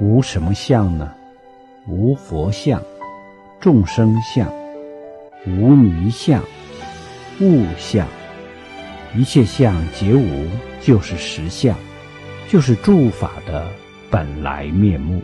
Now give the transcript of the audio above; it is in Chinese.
无什么相呢？无佛相、众生相、无迷相、物相，一切相皆无，就是实相，就是诸法的本来面目。